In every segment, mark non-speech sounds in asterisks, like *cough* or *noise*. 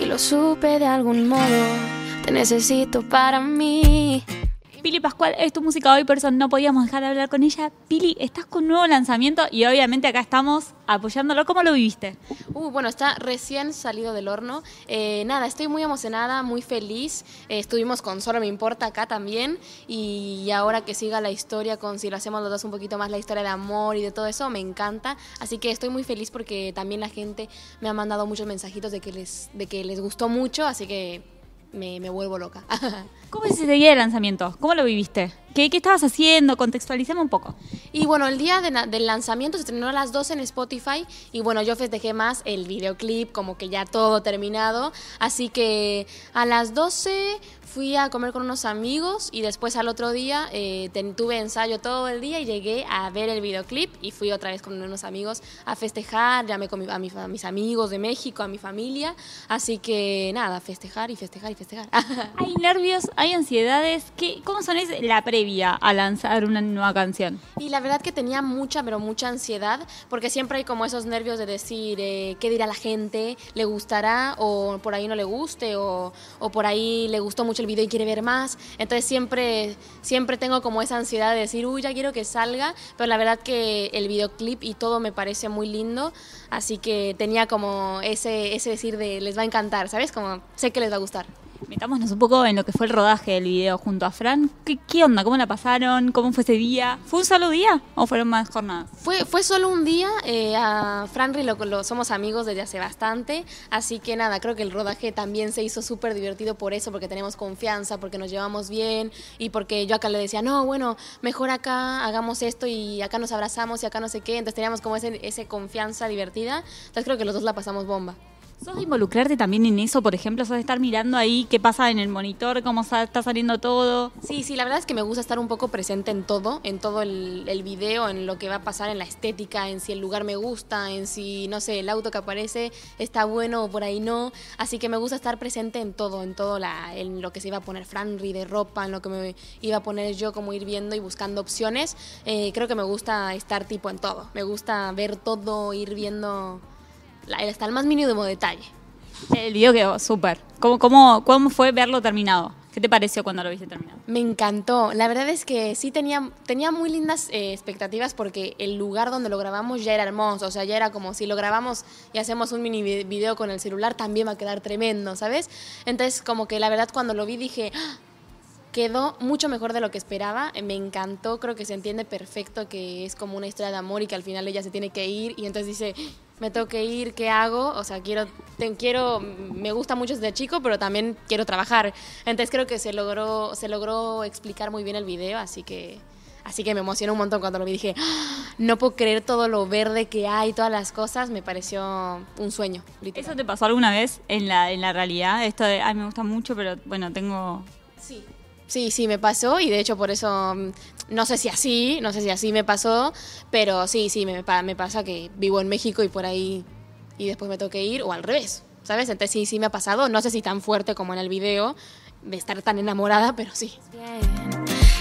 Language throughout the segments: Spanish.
y lo supe de algún modo. Te necesito para mí. Pili Pascual es tu música hoy, por eso no podíamos dejar de hablar con ella. Pili, estás con un nuevo lanzamiento y obviamente acá estamos apoyándolo. ¿Cómo lo viviste? Uh, bueno, está recién salido del horno. Eh, nada, estoy muy emocionada, muy feliz. Eh, estuvimos con Solo Me Importa acá también. Y ahora que siga la historia con si lo hacemos los dos un poquito más, la historia de amor y de todo eso, me encanta. Así que estoy muy feliz porque también la gente me ha mandado muchos mensajitos de que les, de que les gustó mucho. Así que me, me vuelvo loca. *laughs* ¿Cómo es ese día de lanzamiento? ¿Cómo lo viviste? ¿Qué, qué estabas haciendo? Contextualizame un poco. Y bueno, el día de del lanzamiento se estrenó a las 12 en Spotify y bueno, yo festejé más el videoclip, como que ya todo terminado. Así que a las 12 fui a comer con unos amigos y después al otro día eh, tuve ensayo todo el día y llegué a ver el videoclip y fui otra vez con unos amigos a festejar, llamé con a, mis amigos de México, a mi familia, así que nada, festejar y festejar y festejar. *laughs* ¿Hay nervios? ¿Hay ansiedades? ¿Qué, ¿Cómo son es la previa a lanzar una nueva canción? Y la verdad que tenía mucha, pero mucha ansiedad, porque siempre hay como esos nervios de decir eh, qué dirá la gente, le gustará o por ahí no le guste o, o por ahí le gustó mucho el video y quiere ver más. Entonces siempre, siempre tengo como esa ansiedad de decir, uy, ya quiero que salga, pero la verdad que el videoclip y todo me parece muy lindo, así que tenía como ese, ese decir de les va a encantar, ¿sabes? Como sé que les va a gustar. Metámonos un poco en lo que fue el rodaje del video junto a Fran. ¿Qué, ¿Qué, onda? ¿Cómo la pasaron? ¿Cómo fue ese día? ¿Fue un solo día o fueron más jornadas? Fue, fue solo un día. Eh, a Franry lo, lo, somos amigos desde hace bastante. Así que nada, creo que el rodaje también se hizo súper divertido por eso, porque tenemos confianza, porque nos llevamos bien y porque yo acá le decía, no, bueno, mejor acá hagamos esto y acá nos abrazamos y acá no sé qué. Entonces teníamos como ese, ese confianza divertida. Entonces creo que los dos la pasamos bomba. ¿Sos involucrarte también en eso, por ejemplo? ¿Sos estar mirando ahí qué pasa en el monitor, cómo está saliendo todo? Sí, sí, la verdad es que me gusta estar un poco presente en todo, en todo el, el, video, en lo que va a pasar en la estética, en si el lugar me gusta, en si, no sé, el auto que aparece está bueno o por ahí no. Así que me gusta estar presente en todo, en todo la, en lo que se iba a poner Franry de ropa, en lo que me iba a poner yo, como ir viendo y buscando opciones. Eh, creo que me gusta estar tipo en todo. Me gusta ver todo, ir viendo hasta el más mínimo detalle. El video quedó súper. ¿Cómo, cómo, ¿Cómo fue verlo terminado? ¿Qué te pareció cuando lo viste terminado? Me encantó. La verdad es que sí tenía, tenía muy lindas eh, expectativas porque el lugar donde lo grabamos ya era hermoso. O sea, ya era como si lo grabamos y hacemos un mini video con el celular, también va a quedar tremendo, ¿sabes? Entonces, como que la verdad cuando lo vi dije, ¡Ah! quedó mucho mejor de lo que esperaba. Me encantó, creo que se entiende perfecto que es como una historia de amor y que al final ella se tiene que ir y entonces dice, me tengo que ir, ¿qué hago? O sea, quiero, te, quiero, me gusta mucho desde chico, pero también quiero trabajar. Entonces creo que se logró, se logró explicar muy bien el video, así que, así que me emocionó un montón cuando lo vi. Dije, ¡Ah! no puedo creer todo lo verde que hay, todas las cosas, me pareció un sueño. Literal. ¿Eso te pasó alguna vez en la, en la realidad? Esto de, ay, me gusta mucho, pero bueno, tengo... Sí, Sí, sí, me pasó y de hecho por eso, mm, no sé si así, no sé si así me pasó, pero sí, sí, me, me pasa que vivo en México y por ahí y después me tengo que ir o al revés, ¿sabes? Entonces sí, sí me ha pasado, no sé si tan fuerte como en el video, de estar tan enamorada, pero sí.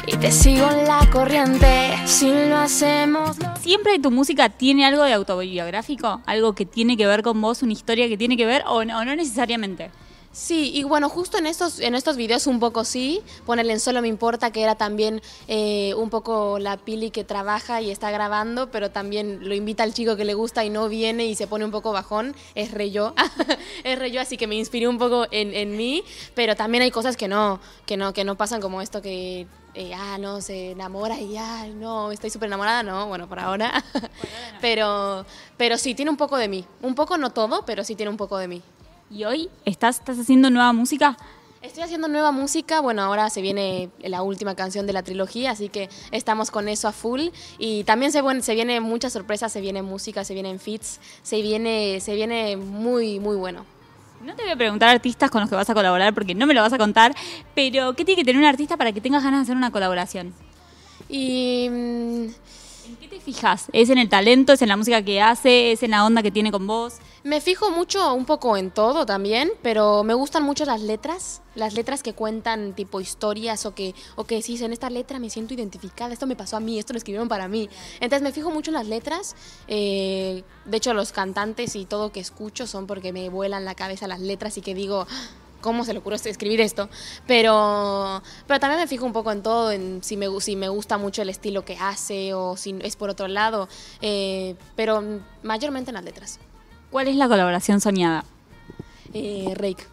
Y te sigo la corriente si lo hacemos. ¿Siempre tu música tiene algo de autobiográfico? ¿Algo que tiene que ver con vos, una historia que tiene que ver o no, o no necesariamente? Sí, y bueno, justo en estos, en estos videos un poco sí, ponerle en Solo Me Importa, que era también eh, un poco la Pili que trabaja y está grabando, pero también lo invita al chico que le gusta y no viene y se pone un poco bajón, es re yo, *laughs* es re yo, así que me inspiré un poco en, en mí, pero también hay cosas que no, que no, que no pasan como esto que eh, ah, no, se enamora y ya, no, estoy súper enamorada, no, bueno, por ahora. *laughs* pero, pero sí, tiene un poco de mí. Un poco, no todo, pero sí tiene un poco de mí. ¿Y hoy estás, estás haciendo nueva música? Estoy haciendo nueva música, bueno, ahora se viene la última canción de la trilogía, así que estamos con eso a full. Y también se, bueno, se viene muchas sorpresas, se viene música, se vienen fits, se viene, se viene muy, muy bueno. No te voy a preguntar artistas con los que vas a colaborar porque no me lo vas a contar, pero ¿qué tiene que tener un artista para que tengas ganas de hacer una colaboración? Y... ¿En qué te fijas? ¿Es en el talento? ¿Es en la música que hace? ¿Es en la onda que tiene con vos? Me fijo mucho, un poco en todo también, pero me gustan mucho las letras, las letras que cuentan tipo historias o que, o que decís, en esta letra me siento identificada, esto me pasó a mí, esto lo escribieron para mí. Entonces me fijo mucho en las letras, eh, de hecho los cantantes y todo que escucho son porque me vuelan la cabeza las letras y que digo, cómo se le ocurrió escribir esto, pero, pero también me fijo un poco en todo, en si me, si me gusta mucho el estilo que hace o si es por otro lado, eh, pero mayormente en las letras. ¿Cuál es la colaboración soñada? Eh, Rake.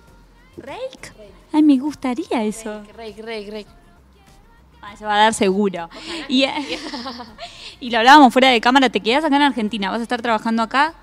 ¿Rake? Ay, me gustaría eso. Rake, Rake, Rake. Ah, se va a dar seguro. Y, *laughs* y lo hablábamos fuera de cámara, te quedas acá en Argentina, vas a estar trabajando acá.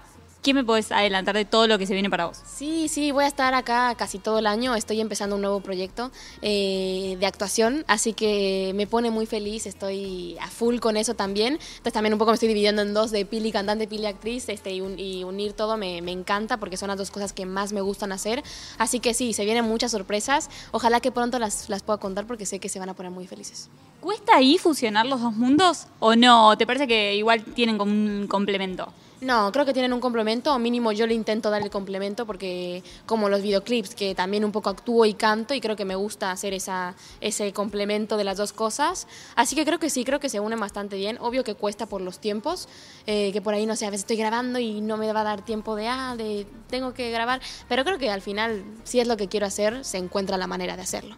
¿Qué me puedes adelantar de todo lo que se viene para vos? Sí, sí, voy a estar acá casi todo el año. Estoy empezando un nuevo proyecto eh, de actuación, así que me pone muy feliz. Estoy a full con eso también. Entonces también un poco me estoy dividiendo en dos de Pili cantante, Pili actriz, este, y, un- y unir todo me, me encanta porque son las dos cosas que más me gustan hacer. Así que sí, se vienen muchas sorpresas. Ojalá que pronto las, las pueda contar porque sé que se van a poner muy felices. ¿Cuesta ahí fusionar los dos mundos o no? ¿Te parece que igual tienen como un complemento? No, creo que tienen un complemento, o mínimo yo le intento dar el complemento porque como los videoclips, que también un poco actúo y canto y creo que me gusta hacer esa, ese complemento de las dos cosas. Así que creo que sí, creo que se unen bastante bien. Obvio que cuesta por los tiempos, eh, que por ahí no sé, a veces estoy grabando y no me va a dar tiempo de, ah, de tengo que grabar, pero creo que al final, si es lo que quiero hacer, se encuentra la manera de hacerlo.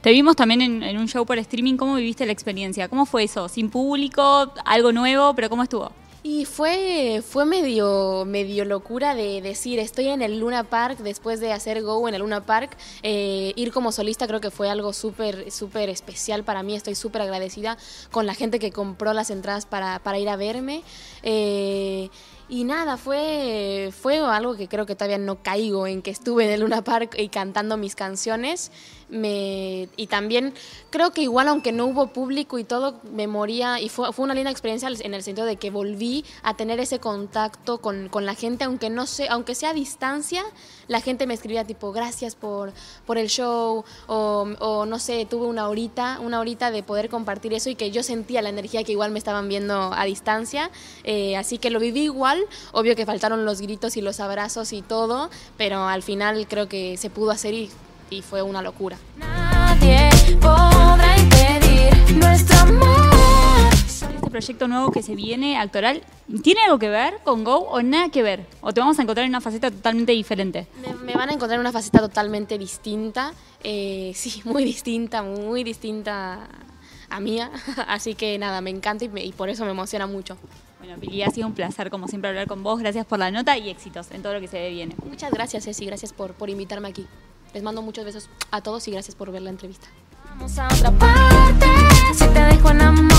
Te vimos también en un show por streaming. ¿Cómo viviste la experiencia? ¿Cómo fue eso? ¿Sin público? ¿Algo nuevo? ¿Pero cómo estuvo? Y fue, fue medio, medio locura de decir, estoy en el Luna Park después de hacer Go en el Luna Park. Eh, ir como solista creo que fue algo súper, súper especial para mí. Estoy súper agradecida con la gente que compró las entradas para, para ir a verme. Eh, y nada, fue, fue algo que creo que todavía no caigo en que estuve en el Luna Park y cantando mis canciones. Me, y también creo que igual aunque no hubo público y todo, me moría y fue, fue una linda experiencia en el sentido de que volví a tener ese contacto con, con la gente, aunque no sé, aunque sea a distancia, la gente me escribía tipo gracias por, por el show o, o no sé, tuve una horita, una horita de poder compartir eso y que yo sentía la energía que igual me estaban viendo a distancia, eh, así que lo viví igual, obvio que faltaron los gritos y los abrazos y todo, pero al final creo que se pudo hacer y, y fue una locura. Nadie podrá impedir nuestro amor. Este proyecto nuevo que se viene, actoral, ¿tiene algo que ver con Go o nada que ver? ¿O te vamos a encontrar en una faceta totalmente diferente? Me, me van a encontrar en una faceta totalmente distinta, eh, sí, *laughs* muy distinta, muy distinta a mía, *laughs* así que nada, me encanta y, me- y por eso me emociona mucho. Bueno, Pili, ha sido un placer como siempre hablar con vos. Gracias por la nota y éxitos en todo lo que se viene. Muchas gracias, Ceci, gracias por, por invitarme aquí. Les mando muchos besos a todos y gracias por ver la entrevista. Vamos a otra parte. Si te dejo enamorar.